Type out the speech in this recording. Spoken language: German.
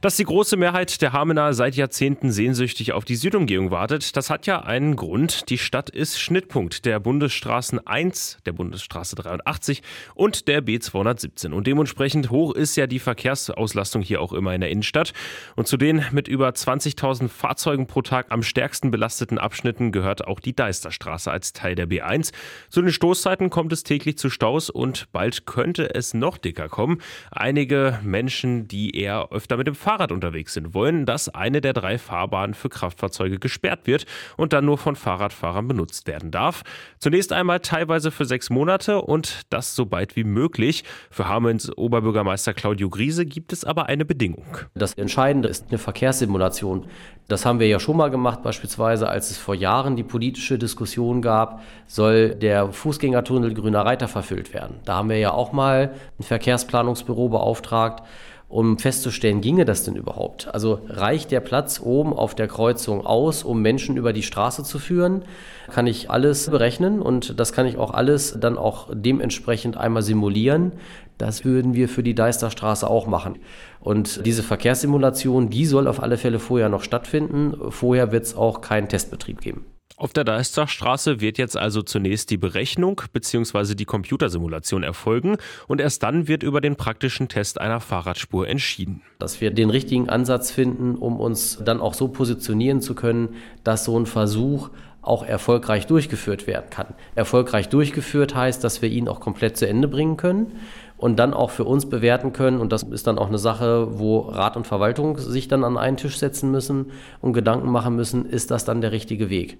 Dass die große Mehrheit der Hamener seit Jahrzehnten sehnsüchtig auf die Südumgehung wartet, das hat ja einen Grund. Die Stadt ist Schnittpunkt der Bundesstraßen 1, der Bundesstraße 83 und der B217. Und dementsprechend hoch ist ja die Verkehrsauslastung hier auch immer in der Innenstadt. Und zu den mit über 20.000 Fahrzeugen pro Tag am stärksten belasteten Abschnitten gehört auch die Deisterstraße als Teil der B1. Zu den Stoßzeiten kommt es täglich zu Staus und bald könnte es noch dicker kommen. Einige Menschen, die eher öfter mit dem Fahrrad unterwegs sind, wollen, dass eine der drei Fahrbahnen für Kraftfahrzeuge gesperrt wird und dann nur von Fahrradfahrern benutzt werden darf. Zunächst einmal teilweise für sechs Monate und das so bald wie möglich. Für Hamelns Oberbürgermeister Claudio Griese gibt es aber eine Bedingung. Das Entscheidende ist eine Verkehrssimulation. Das haben wir ja schon mal gemacht, beispielsweise als es vor Jahren die politische Diskussion gab, soll der Fußgängertunnel Grüner Reiter verfüllt werden. Da haben wir ja auch mal ein Verkehrsplanungsbüro beauftragt um festzustellen, ginge das denn überhaupt? Also reicht der Platz oben auf der Kreuzung aus, um Menschen über die Straße zu führen? Kann ich alles berechnen und das kann ich auch alles dann auch dementsprechend einmal simulieren. Das würden wir für die Deisterstraße auch machen. Und diese Verkehrssimulation, die soll auf alle Fälle vorher noch stattfinden. Vorher wird es auch keinen Testbetrieb geben. Auf der Deisterstraße wird jetzt also zunächst die Berechnung bzw. die Computersimulation erfolgen und erst dann wird über den praktischen Test einer Fahrradspur entschieden. Dass wir den richtigen Ansatz finden, um uns dann auch so positionieren zu können, dass so ein Versuch auch erfolgreich durchgeführt werden kann. Erfolgreich durchgeführt heißt, dass wir ihn auch komplett zu Ende bringen können und dann auch für uns bewerten können. Und das ist dann auch eine Sache, wo Rat und Verwaltung sich dann an einen Tisch setzen müssen und Gedanken machen müssen, ist das dann der richtige Weg.